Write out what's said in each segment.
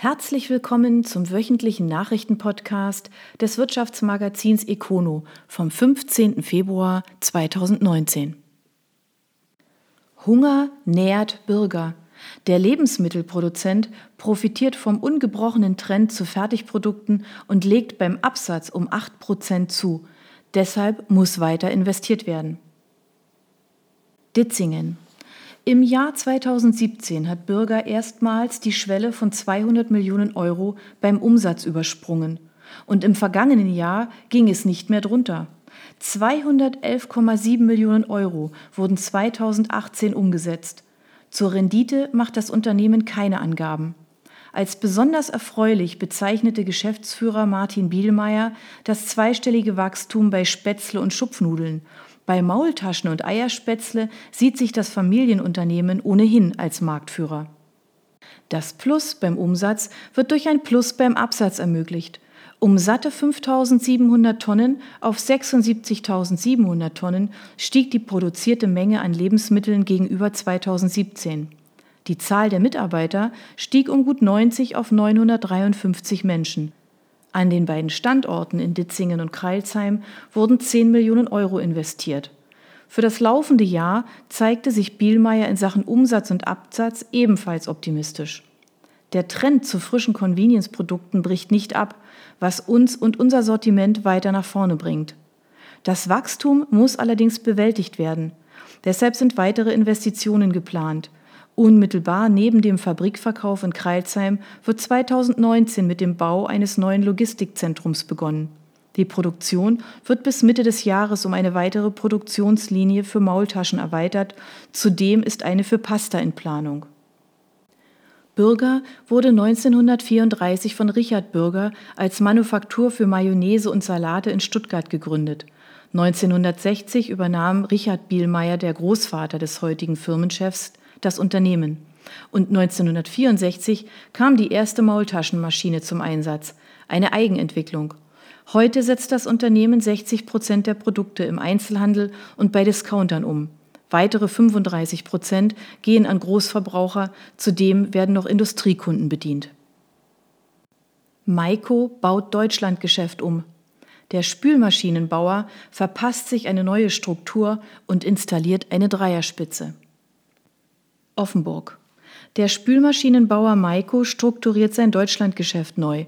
Herzlich willkommen zum wöchentlichen Nachrichtenpodcast des Wirtschaftsmagazins Econo vom 15. Februar 2019. Hunger nährt Bürger. Der Lebensmittelproduzent profitiert vom ungebrochenen Trend zu Fertigprodukten und legt beim Absatz um 8% zu. Deshalb muss weiter investiert werden. Ditzingen. Im Jahr 2017 hat Bürger erstmals die Schwelle von 200 Millionen Euro beim Umsatz übersprungen. Und im vergangenen Jahr ging es nicht mehr drunter. 211,7 Millionen Euro wurden 2018 umgesetzt. Zur Rendite macht das Unternehmen keine Angaben. Als besonders erfreulich bezeichnete Geschäftsführer Martin Bielmeier das zweistellige Wachstum bei Spätzle und Schupfnudeln bei Maultaschen und Eierspätzle sieht sich das Familienunternehmen ohnehin als Marktführer. Das Plus beim Umsatz wird durch ein Plus beim Absatz ermöglicht. Um satte 5.700 Tonnen auf 76.700 Tonnen stieg die produzierte Menge an Lebensmitteln gegenüber 2017. Die Zahl der Mitarbeiter stieg um gut 90 auf 953 Menschen. An den beiden Standorten in Ditzingen und Kreilsheim wurden 10 Millionen Euro investiert. Für das laufende Jahr zeigte sich Bielmeier in Sachen Umsatz und Absatz ebenfalls optimistisch. Der Trend zu frischen Convenience-Produkten bricht nicht ab, was uns und unser Sortiment weiter nach vorne bringt. Das Wachstum muss allerdings bewältigt werden. Deshalb sind weitere Investitionen geplant. Unmittelbar neben dem Fabrikverkauf in Kreilsheim wird 2019 mit dem Bau eines neuen Logistikzentrums begonnen. Die Produktion wird bis Mitte des Jahres um eine weitere Produktionslinie für Maultaschen erweitert. Zudem ist eine für Pasta in Planung. Bürger wurde 1934 von Richard Bürger als Manufaktur für Mayonnaise und Salate in Stuttgart gegründet. 1960 übernahm Richard Bielmeier, der Großvater des heutigen Firmenchefs, das Unternehmen. Und 1964 kam die erste Maultaschenmaschine zum Einsatz, eine Eigenentwicklung. Heute setzt das Unternehmen 60 Prozent der Produkte im Einzelhandel und bei Discountern um. Weitere 35 Prozent gehen an Großverbraucher, zudem werden noch Industriekunden bedient. Maiko baut Deutschlandgeschäft um. Der Spülmaschinenbauer verpasst sich eine neue Struktur und installiert eine Dreierspitze. Offenburg. Der Spülmaschinenbauer Maiko strukturiert sein Deutschlandgeschäft neu.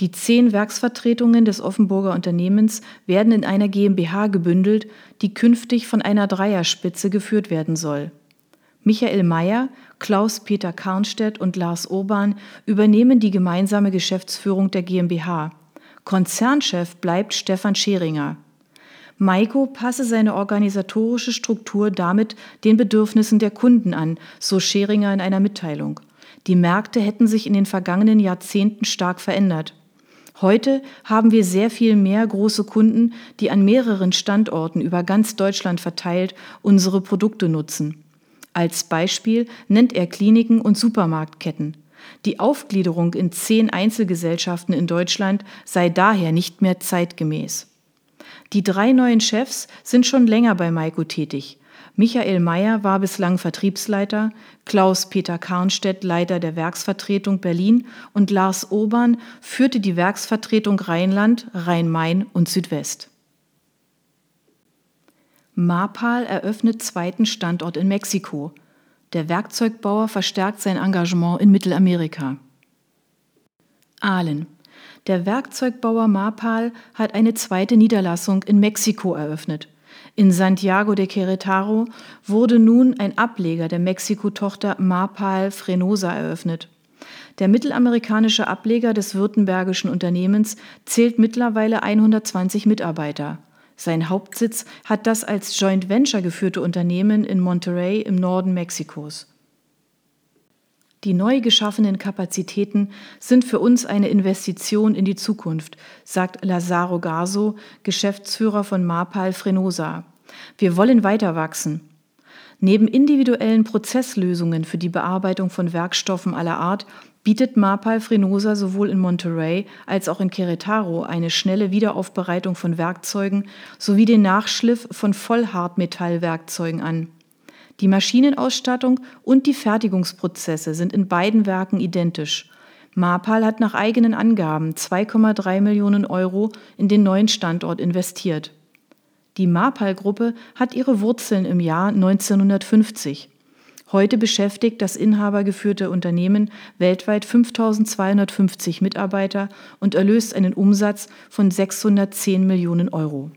Die zehn Werksvertretungen des Offenburger Unternehmens werden in einer GmbH gebündelt, die künftig von einer Dreierspitze geführt werden soll. Michael Mayer, Klaus-Peter Karnstedt und Lars Urban übernehmen die gemeinsame Geschäftsführung der GmbH. Konzernchef bleibt Stefan Scheringer. Maiko passe seine organisatorische Struktur damit den Bedürfnissen der Kunden an, so Scheringer in einer Mitteilung. Die Märkte hätten sich in den vergangenen Jahrzehnten stark verändert. Heute haben wir sehr viel mehr große Kunden, die an mehreren Standorten über ganz Deutschland verteilt unsere Produkte nutzen. Als Beispiel nennt er Kliniken und Supermarktketten. Die Aufgliederung in zehn Einzelgesellschaften in Deutschland sei daher nicht mehr zeitgemäß. Die drei neuen Chefs sind schon länger bei Maiko tätig. Michael Mayer war bislang Vertriebsleiter, Klaus-Peter Karnstedt Leiter der Werksvertretung Berlin und Lars Urban führte die Werksvertretung Rheinland, Rhein-Main und Südwest. Marpal eröffnet zweiten Standort in Mexiko. Der Werkzeugbauer verstärkt sein Engagement in Mittelamerika. Aalen. Der Werkzeugbauer Marpal hat eine zweite Niederlassung in Mexiko eröffnet. In Santiago de Querétaro wurde nun ein Ableger der Mexiko-Tochter Marpal Frenosa eröffnet. Der mittelamerikanische Ableger des württembergischen Unternehmens zählt mittlerweile 120 Mitarbeiter. Sein Hauptsitz hat das als Joint Venture geführte Unternehmen in Monterrey im Norden Mexikos. Die neu geschaffenen Kapazitäten sind für uns eine Investition in die Zukunft, sagt Lazaro Garso, Geschäftsführer von Marpal Frenosa. Wir wollen weiter wachsen. Neben individuellen Prozesslösungen für die Bearbeitung von Werkstoffen aller Art bietet Marpal Frenosa sowohl in Monterrey als auch in Querétaro eine schnelle Wiederaufbereitung von Werkzeugen sowie den Nachschliff von Vollhartmetallwerkzeugen an. Die Maschinenausstattung und die Fertigungsprozesse sind in beiden Werken identisch. Marpal hat nach eigenen Angaben 2,3 Millionen Euro in den neuen Standort investiert. Die Marpal-Gruppe hat ihre Wurzeln im Jahr 1950. Heute beschäftigt das inhabergeführte Unternehmen weltweit 5250 Mitarbeiter und erlöst einen Umsatz von 610 Millionen Euro.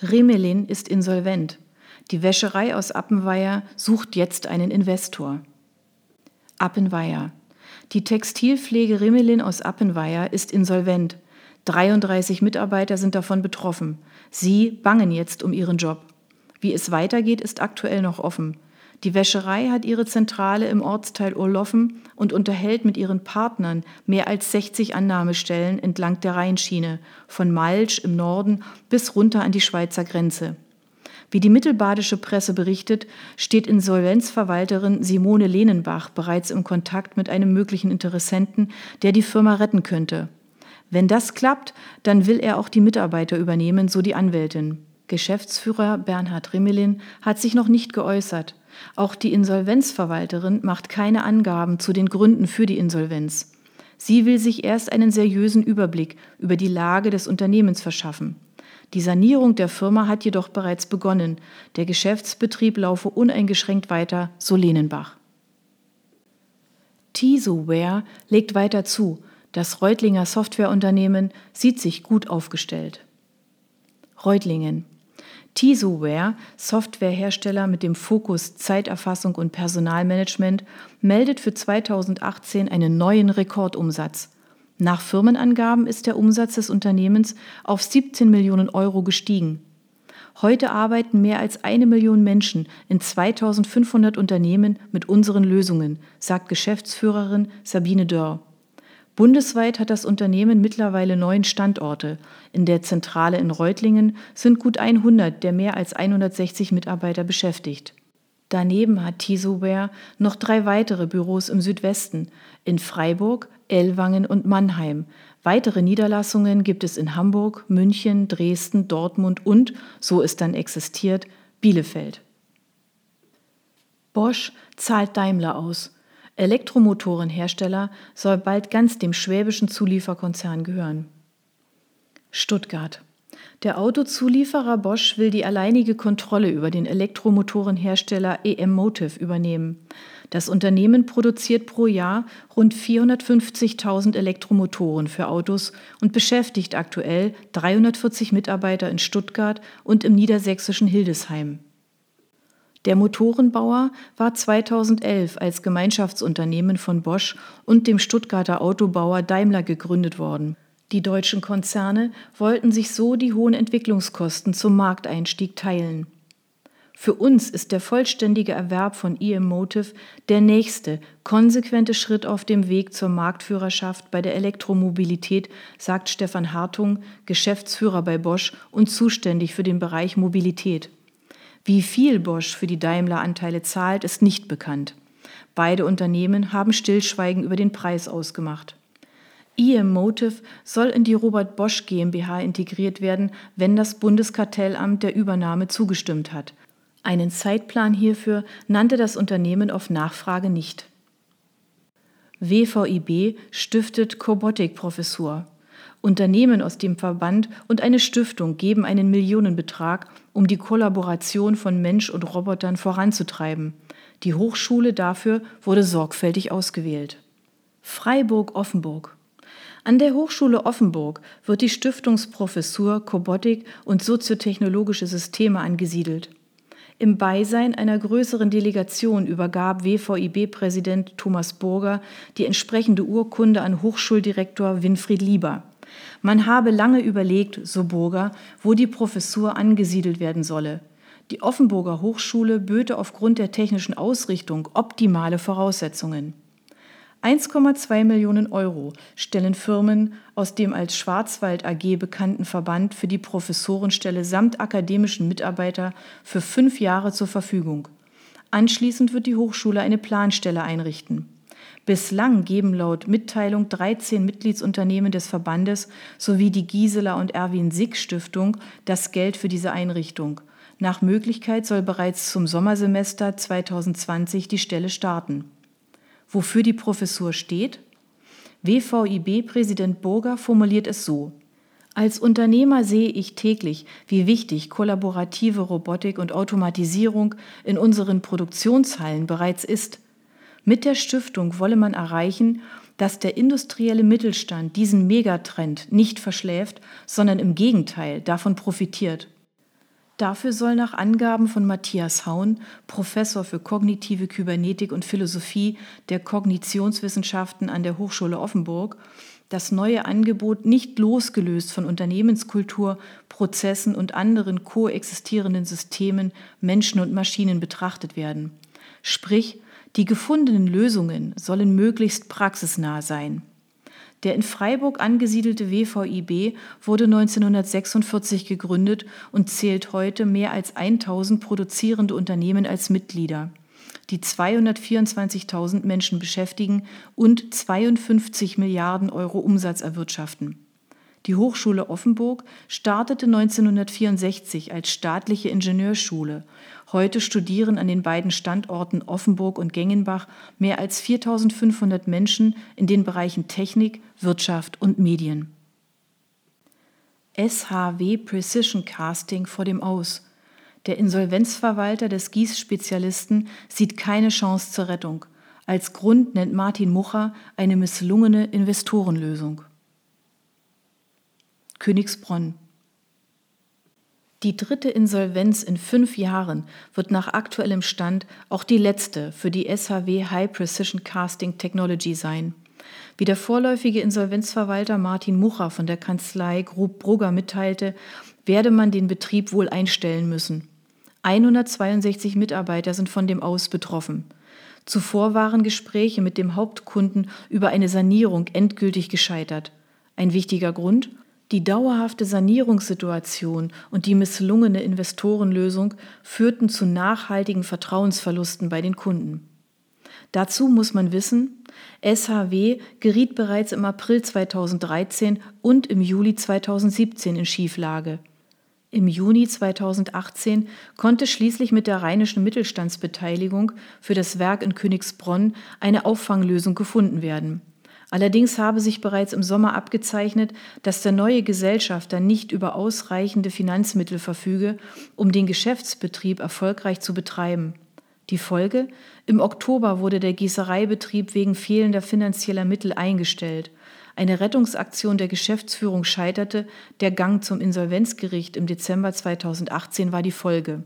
Remelin ist insolvent. Die Wäscherei aus Appenweier sucht jetzt einen Investor. Appenweier. Die Textilpflege Remelin aus Appenweier ist insolvent. 33 Mitarbeiter sind davon betroffen. Sie bangen jetzt um ihren Job. Wie es weitergeht, ist aktuell noch offen. Die Wäscherei hat ihre Zentrale im Ortsteil Urloffen und unterhält mit ihren Partnern mehr als 60 Annahmestellen entlang der Rheinschiene, von Malsch im Norden bis runter an die Schweizer Grenze. Wie die mittelbadische Presse berichtet, steht Insolvenzverwalterin Simone Lehnenbach bereits im Kontakt mit einem möglichen Interessenten, der die Firma retten könnte. Wenn das klappt, dann will er auch die Mitarbeiter übernehmen, so die Anwältin. Geschäftsführer Bernhard Rimmelin hat sich noch nicht geäußert. Auch die Insolvenzverwalterin macht keine Angaben zu den Gründen für die Insolvenz. Sie will sich erst einen seriösen Überblick über die Lage des Unternehmens verschaffen. Die Sanierung der Firma hat jedoch bereits begonnen. Der Geschäftsbetrieb laufe uneingeschränkt weiter, so Lehnenbach. Tisoware legt weiter zu. Das Reutlinger Softwareunternehmen sieht sich gut aufgestellt. Reutlingen. Tisoware, Softwarehersteller mit dem Fokus Zeiterfassung und Personalmanagement, meldet für 2018 einen neuen Rekordumsatz. Nach Firmenangaben ist der Umsatz des Unternehmens auf 17 Millionen Euro gestiegen. Heute arbeiten mehr als eine Million Menschen in 2500 Unternehmen mit unseren Lösungen, sagt Geschäftsführerin Sabine Dörr. Bundesweit hat das Unternehmen mittlerweile neun Standorte. In der Zentrale in Reutlingen sind gut 100 der mehr als 160 Mitarbeiter beschäftigt. Daneben hat Tisoware noch drei weitere Büros im Südwesten, in Freiburg, Ellwangen und Mannheim. Weitere Niederlassungen gibt es in Hamburg, München, Dresden, Dortmund und, so es dann existiert, Bielefeld. Bosch zahlt Daimler aus. Elektromotorenhersteller soll bald ganz dem schwäbischen Zulieferkonzern gehören. Stuttgart. Der Autozulieferer Bosch will die alleinige Kontrolle über den Elektromotorenhersteller EM Motive übernehmen. Das Unternehmen produziert pro Jahr rund 450.000 Elektromotoren für Autos und beschäftigt aktuell 340 Mitarbeiter in Stuttgart und im niedersächsischen Hildesheim. Der Motorenbauer war 2011 als Gemeinschaftsunternehmen von Bosch und dem Stuttgarter Autobauer Daimler gegründet worden. Die deutschen Konzerne wollten sich so die hohen Entwicklungskosten zum Markteinstieg teilen. Für uns ist der vollständige Erwerb von EM Motive der nächste, konsequente Schritt auf dem Weg zur Marktführerschaft bei der Elektromobilität, sagt Stefan Hartung, Geschäftsführer bei Bosch und zuständig für den Bereich Mobilität. Wie viel Bosch für die Daimler-Anteile zahlt, ist nicht bekannt. Beide Unternehmen haben Stillschweigen über den Preis ausgemacht. EM Motive soll in die Robert Bosch GmbH integriert werden, wenn das Bundeskartellamt der Übernahme zugestimmt hat. Einen Zeitplan hierfür nannte das Unternehmen auf Nachfrage nicht. WVIB stiftet Cobotic-Professur. Unternehmen aus dem Verband und eine Stiftung geben einen Millionenbetrag, um die Kollaboration von Mensch und Robotern voranzutreiben. Die Hochschule dafür wurde sorgfältig ausgewählt. Freiburg-Offenburg an der Hochschule Offenburg wird die Stiftungsprofessur Kobotik und soziotechnologische Systeme angesiedelt. Im Beisein einer größeren Delegation übergab WVIB-Präsident Thomas Burger die entsprechende Urkunde an Hochschuldirektor Winfried Lieber. Man habe lange überlegt, so Burger, wo die Professur angesiedelt werden solle. Die Offenburger Hochschule böte aufgrund der technischen Ausrichtung optimale Voraussetzungen. 1,2 Millionen Euro stellen Firmen aus dem als Schwarzwald AG bekannten Verband für die Professorenstelle samt akademischen Mitarbeiter für fünf Jahre zur Verfügung. Anschließend wird die Hochschule eine Planstelle einrichten. Bislang geben laut Mitteilung 13 Mitgliedsunternehmen des Verbandes sowie die Gisela und Erwin Sick Stiftung das Geld für diese Einrichtung. Nach Möglichkeit soll bereits zum Sommersemester 2020 die Stelle starten. Wofür die Professur steht? WVIB-Präsident Burger formuliert es so. Als Unternehmer sehe ich täglich, wie wichtig kollaborative Robotik und Automatisierung in unseren Produktionshallen bereits ist. Mit der Stiftung wolle man erreichen, dass der industrielle Mittelstand diesen Megatrend nicht verschläft, sondern im Gegenteil davon profitiert. Dafür soll nach Angaben von Matthias Haun, Professor für kognitive Kybernetik und Philosophie der Kognitionswissenschaften an der Hochschule Offenburg, das neue Angebot nicht losgelöst von Unternehmenskultur, Prozessen und anderen koexistierenden Systemen, Menschen und Maschinen betrachtet werden. Sprich, die gefundenen Lösungen sollen möglichst praxisnah sein. Der in Freiburg angesiedelte WVIB wurde 1946 gegründet und zählt heute mehr als 1000 produzierende Unternehmen als Mitglieder, die 224.000 Menschen beschäftigen und 52 Milliarden Euro Umsatz erwirtschaften. Die Hochschule Offenburg startete 1964 als staatliche Ingenieurschule. Heute studieren an den beiden Standorten Offenburg und Gengenbach mehr als 4500 Menschen in den Bereichen Technik, Wirtschaft und Medien. SHW Precision Casting vor dem Aus. Der Insolvenzverwalter des Gießspezialisten sieht keine Chance zur Rettung. Als Grund nennt Martin Mucher eine misslungene Investorenlösung. Königsbronn. Die dritte Insolvenz in fünf Jahren wird nach aktuellem Stand auch die letzte für die SHW High Precision Casting Technology sein. Wie der vorläufige Insolvenzverwalter Martin Mucher von der Kanzlei Grub Brugger mitteilte, werde man den Betrieb wohl einstellen müssen. 162 Mitarbeiter sind von dem Aus betroffen. Zuvor waren Gespräche mit dem Hauptkunden über eine Sanierung endgültig gescheitert. Ein wichtiger Grund? Die dauerhafte Sanierungssituation und die misslungene Investorenlösung führten zu nachhaltigen Vertrauensverlusten bei den Kunden. Dazu muss man wissen, SHW geriet bereits im April 2013 und im Juli 2017 in Schieflage. Im Juni 2018 konnte schließlich mit der rheinischen Mittelstandsbeteiligung für das Werk in Königsbronn eine Auffanglösung gefunden werden. Allerdings habe sich bereits im Sommer abgezeichnet, dass der neue Gesellschafter nicht über ausreichende Finanzmittel verfüge, um den Geschäftsbetrieb erfolgreich zu betreiben. Die Folge? Im Oktober wurde der Gießereibetrieb wegen fehlender finanzieller Mittel eingestellt. Eine Rettungsaktion der Geschäftsführung scheiterte, der Gang zum Insolvenzgericht im Dezember 2018 war die Folge.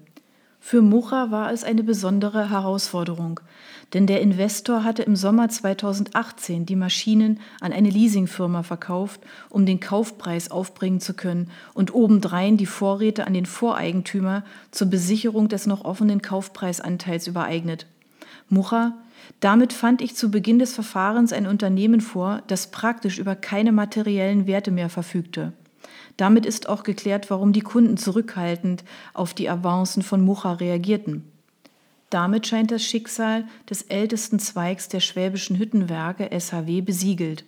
Für Mucha war es eine besondere Herausforderung, denn der Investor hatte im Sommer 2018 die Maschinen an eine Leasingfirma verkauft, um den Kaufpreis aufbringen zu können und obendrein die Vorräte an den Voreigentümer zur Besicherung des noch offenen Kaufpreisanteils übereignet. Mucha, damit fand ich zu Beginn des Verfahrens ein Unternehmen vor, das praktisch über keine materiellen Werte mehr verfügte. Damit ist auch geklärt, warum die Kunden zurückhaltend auf die Avancen von Mucha reagierten. Damit scheint das Schicksal des ältesten Zweigs der schwäbischen Hüttenwerke SHW besiegelt.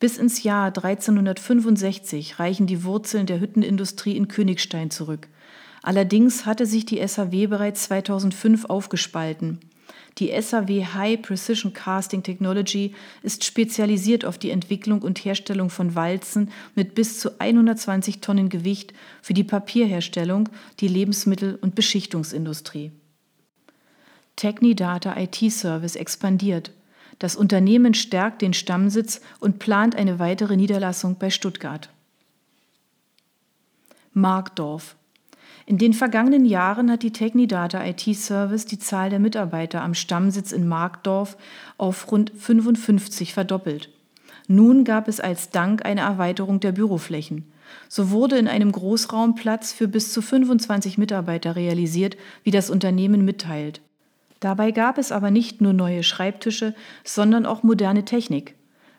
Bis ins Jahr 1365 reichen die Wurzeln der Hüttenindustrie in Königstein zurück. Allerdings hatte sich die SHW bereits 2005 aufgespalten. Die SAW High Precision Casting Technology ist spezialisiert auf die Entwicklung und Herstellung von Walzen mit bis zu 120 Tonnen Gewicht für die Papierherstellung, die Lebensmittel- und Beschichtungsindustrie. Technidata IT Service expandiert. Das Unternehmen stärkt den Stammsitz und plant eine weitere Niederlassung bei Stuttgart. Markdorf in den vergangenen Jahren hat die Technidata IT Service die Zahl der Mitarbeiter am Stammsitz in Markdorf auf rund 55 verdoppelt. Nun gab es als Dank eine Erweiterung der Büroflächen. So wurde in einem Großraum Platz für bis zu 25 Mitarbeiter realisiert, wie das Unternehmen mitteilt. Dabei gab es aber nicht nur neue Schreibtische, sondern auch moderne Technik.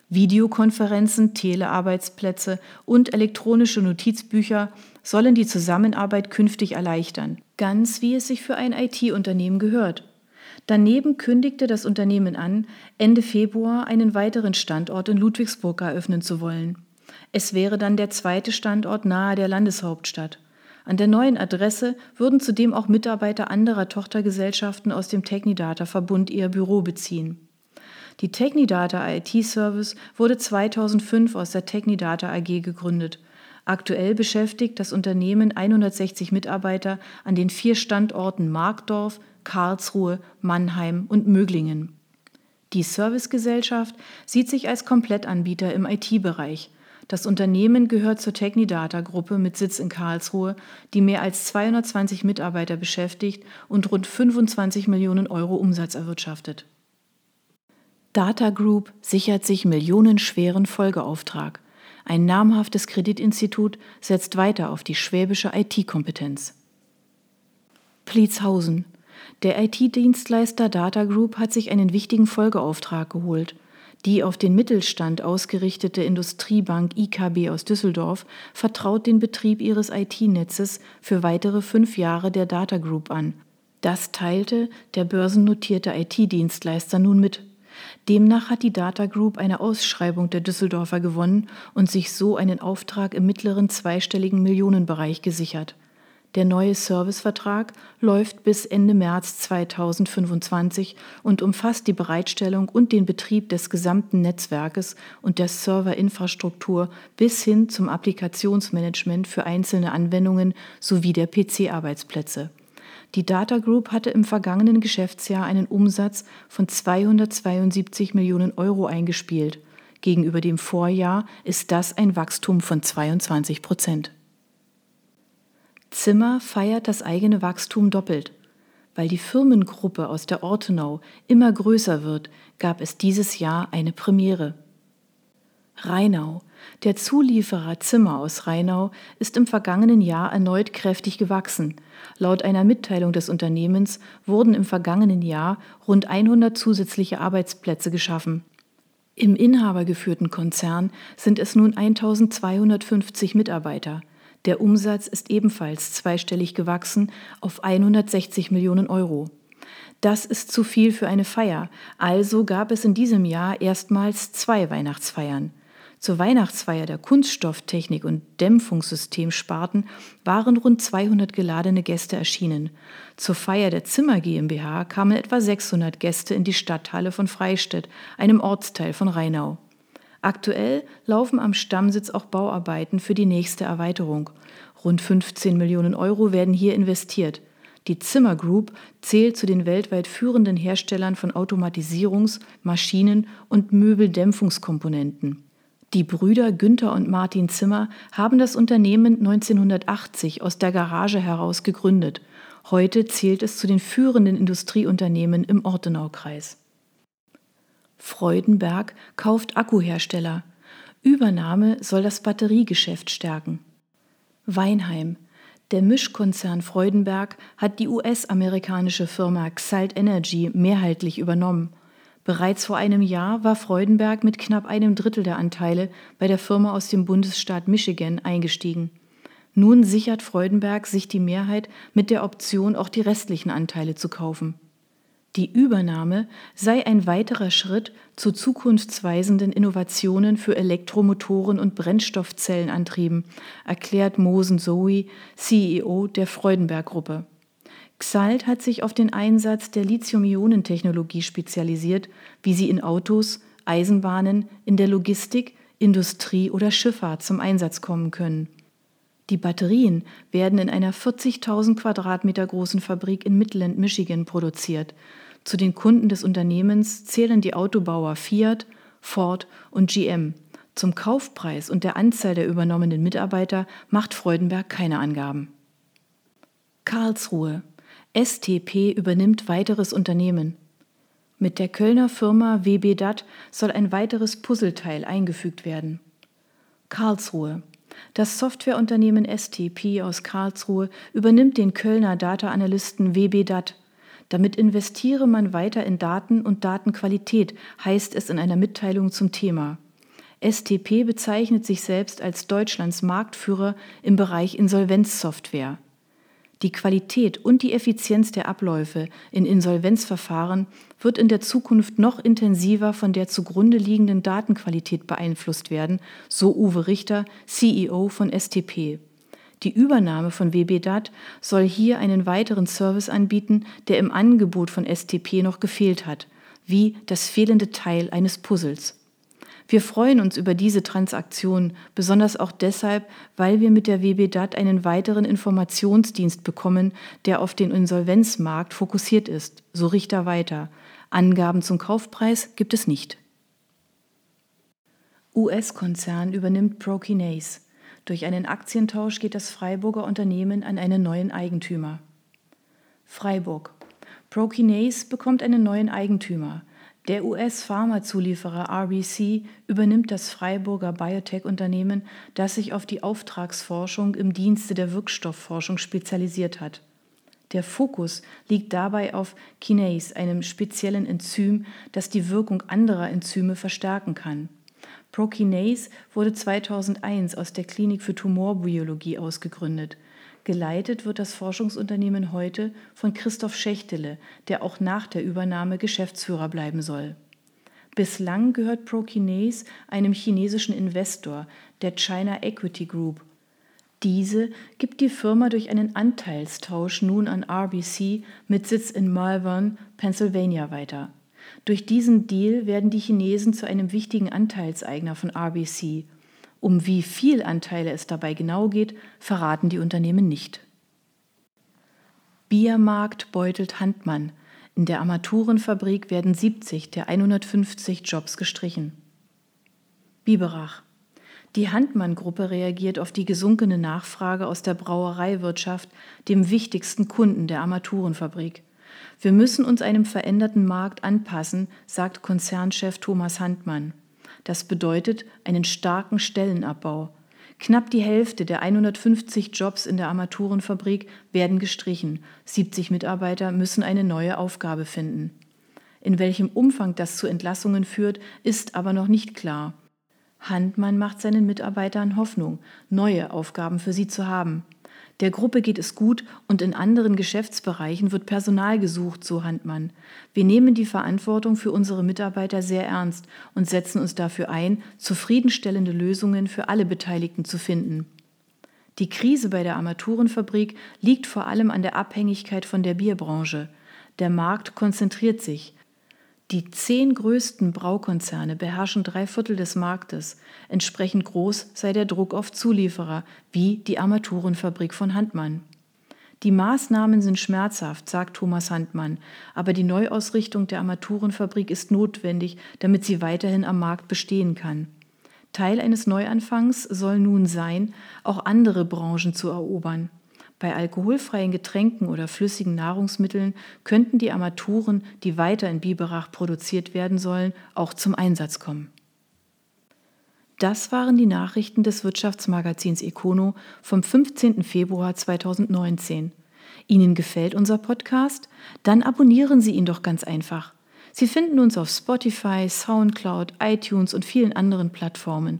Videokonferenzen, Telearbeitsplätze und elektronische Notizbücher sollen die Zusammenarbeit künftig erleichtern, ganz wie es sich für ein IT-Unternehmen gehört. Daneben kündigte das Unternehmen an, Ende Februar einen weiteren Standort in Ludwigsburg eröffnen zu wollen. Es wäre dann der zweite Standort nahe der Landeshauptstadt. An der neuen Adresse würden zudem auch Mitarbeiter anderer Tochtergesellschaften aus dem Technidata-Verbund ihr Büro beziehen. Die Technidata IT Service wurde 2005 aus der Technidata AG gegründet. Aktuell beschäftigt das Unternehmen 160 Mitarbeiter an den vier Standorten Markdorf, Karlsruhe, Mannheim und Möglingen. Die Servicegesellschaft sieht sich als Komplettanbieter im IT-Bereich. Das Unternehmen gehört zur Technidata-Gruppe mit Sitz in Karlsruhe, die mehr als 220 Mitarbeiter beschäftigt und rund 25 Millionen Euro Umsatz erwirtschaftet. Data Group sichert sich millionenschweren Folgeauftrag. Ein namhaftes Kreditinstitut setzt weiter auf die schwäbische IT-Kompetenz. Pliezhausen. Der IT-Dienstleister Data Group hat sich einen wichtigen Folgeauftrag geholt. Die auf den Mittelstand ausgerichtete Industriebank IKB aus Düsseldorf vertraut den Betrieb ihres IT-Netzes für weitere fünf Jahre der Data Group an. Das teilte der börsennotierte IT-Dienstleister nun mit. Demnach hat die Data Group eine Ausschreibung der Düsseldorfer gewonnen und sich so einen Auftrag im mittleren zweistelligen Millionenbereich gesichert. Der neue Servicevertrag läuft bis Ende März 2025 und umfasst die Bereitstellung und den Betrieb des gesamten Netzwerkes und der Serverinfrastruktur bis hin zum Applikationsmanagement für einzelne Anwendungen sowie der PC-Arbeitsplätze. Die Data Group hatte im vergangenen Geschäftsjahr einen Umsatz von 272 Millionen Euro eingespielt. Gegenüber dem Vorjahr ist das ein Wachstum von 22 Prozent. Zimmer feiert das eigene Wachstum doppelt. Weil die Firmengruppe aus der Ortenau immer größer wird, gab es dieses Jahr eine Premiere. Rheinau. Der Zulieferer Zimmer aus Rheinau ist im vergangenen Jahr erneut kräftig gewachsen. Laut einer Mitteilung des Unternehmens wurden im vergangenen Jahr rund 100 zusätzliche Arbeitsplätze geschaffen. Im inhabergeführten Konzern sind es nun 1250 Mitarbeiter. Der Umsatz ist ebenfalls zweistellig gewachsen auf 160 Millionen Euro. Das ist zu viel für eine Feier, also gab es in diesem Jahr erstmals zwei Weihnachtsfeiern. Zur Weihnachtsfeier der Kunststofftechnik und Dämpfungssystemsparten waren rund 200 geladene Gäste erschienen. Zur Feier der Zimmer GmbH kamen etwa 600 Gäste in die Stadthalle von Freistädt, einem Ortsteil von Rheinau. Aktuell laufen am Stammsitz auch Bauarbeiten für die nächste Erweiterung. Rund 15 Millionen Euro werden hier investiert. Die Zimmer Group zählt zu den weltweit führenden Herstellern von Automatisierungs-, Maschinen- und Möbeldämpfungskomponenten. Die Brüder Günther und Martin Zimmer haben das Unternehmen 1980 aus der Garage heraus gegründet. Heute zählt es zu den führenden Industrieunternehmen im Ortenaukreis. Freudenberg kauft Akkuhersteller. Übernahme soll das Batteriegeschäft stärken. Weinheim. Der Mischkonzern Freudenberg hat die US-amerikanische Firma Xalt Energy mehrheitlich übernommen. Bereits vor einem Jahr war Freudenberg mit knapp einem Drittel der Anteile bei der Firma aus dem Bundesstaat Michigan eingestiegen. Nun sichert Freudenberg sich die Mehrheit mit der Option, auch die restlichen Anteile zu kaufen. Die Übernahme sei ein weiterer Schritt zu zukunftsweisenden Innovationen für Elektromotoren und Brennstoffzellenantrieben, erklärt Mosen Zoe, CEO der Freudenberg-Gruppe. Xalt hat sich auf den Einsatz der Lithium-Ionen-Technologie spezialisiert, wie sie in Autos, Eisenbahnen, in der Logistik, Industrie oder Schifffahrt zum Einsatz kommen können. Die Batterien werden in einer 40.000 Quadratmeter großen Fabrik in Midland, Michigan produziert. Zu den Kunden des Unternehmens zählen die Autobauer Fiat, Ford und GM. Zum Kaufpreis und der Anzahl der übernommenen Mitarbeiter macht Freudenberg keine Angaben. Karlsruhe. STP übernimmt weiteres Unternehmen. Mit der Kölner Firma WB Dat soll ein weiteres Puzzleteil eingefügt werden. Karlsruhe. Das Softwareunternehmen STP aus Karlsruhe übernimmt den Kölner Data-Analysten WB Dat. Damit investiere man weiter in Daten und Datenqualität, heißt es in einer Mitteilung zum Thema. STP bezeichnet sich selbst als Deutschlands Marktführer im Bereich Insolvenzsoftware. Die Qualität und die Effizienz der Abläufe in Insolvenzverfahren wird in der Zukunft noch intensiver von der zugrunde liegenden Datenqualität beeinflusst werden, so Uwe Richter, CEO von STP. Die Übernahme von WBDAT soll hier einen weiteren Service anbieten, der im Angebot von STP noch gefehlt hat. wie das fehlende Teil eines Puzzles. Wir freuen uns über diese Transaktion, besonders auch deshalb, weil wir mit der WBDAT einen weiteren Informationsdienst bekommen, der auf den Insolvenzmarkt fokussiert ist, so Richter weiter. Angaben zum Kaufpreis gibt es nicht. US-Konzern übernimmt Prokinase. Durch einen Aktientausch geht das Freiburger Unternehmen an einen neuen Eigentümer. Freiburg. Prokinase bekommt einen neuen Eigentümer. Der US-Pharmazulieferer RBC übernimmt das Freiburger Biotech-Unternehmen, das sich auf die Auftragsforschung im Dienste der Wirkstoffforschung spezialisiert hat. Der Fokus liegt dabei auf Kinase, einem speziellen Enzym, das die Wirkung anderer Enzyme verstärken kann. Prokinase wurde 2001 aus der Klinik für Tumorbiologie ausgegründet. Geleitet wird das Forschungsunternehmen heute von Christoph Schächtele, der auch nach der Übernahme Geschäftsführer bleiben soll. Bislang gehört Prokinase einem chinesischen Investor, der China Equity Group. Diese gibt die Firma durch einen Anteilstausch nun an RBC mit Sitz in Malvern, Pennsylvania weiter. Durch diesen Deal werden die Chinesen zu einem wichtigen Anteilseigner von RBC um wie viel Anteile es dabei genau geht, verraten die Unternehmen nicht. Biermarkt beutelt Handmann. In der Armaturenfabrik werden 70 der 150 Jobs gestrichen. Biberach. Die Handmann-Gruppe reagiert auf die gesunkene Nachfrage aus der Brauereiwirtschaft, dem wichtigsten Kunden der Armaturenfabrik. Wir müssen uns einem veränderten Markt anpassen, sagt Konzernchef Thomas Handmann. Das bedeutet einen starken Stellenabbau. Knapp die Hälfte der 150 Jobs in der Armaturenfabrik werden gestrichen. 70 Mitarbeiter müssen eine neue Aufgabe finden. In welchem Umfang das zu Entlassungen führt, ist aber noch nicht klar. Handmann macht seinen Mitarbeitern Hoffnung, neue Aufgaben für sie zu haben. Der Gruppe geht es gut und in anderen Geschäftsbereichen wird Personal gesucht, so Handmann. Wir nehmen die Verantwortung für unsere Mitarbeiter sehr ernst und setzen uns dafür ein, zufriedenstellende Lösungen für alle Beteiligten zu finden. Die Krise bei der Armaturenfabrik liegt vor allem an der Abhängigkeit von der Bierbranche. Der Markt konzentriert sich. Die zehn größten Braukonzerne beherrschen drei Viertel des Marktes. Entsprechend groß sei der Druck auf Zulieferer, wie die Armaturenfabrik von Handmann. Die Maßnahmen sind schmerzhaft, sagt Thomas Handmann, aber die Neuausrichtung der Armaturenfabrik ist notwendig, damit sie weiterhin am Markt bestehen kann. Teil eines Neuanfangs soll nun sein, auch andere Branchen zu erobern. Bei alkoholfreien Getränken oder flüssigen Nahrungsmitteln könnten die Armaturen, die weiter in Biberach produziert werden sollen, auch zum Einsatz kommen. Das waren die Nachrichten des Wirtschaftsmagazins Econo vom 15. Februar 2019. Ihnen gefällt unser Podcast? Dann abonnieren Sie ihn doch ganz einfach. Sie finden uns auf Spotify, SoundCloud, iTunes und vielen anderen Plattformen.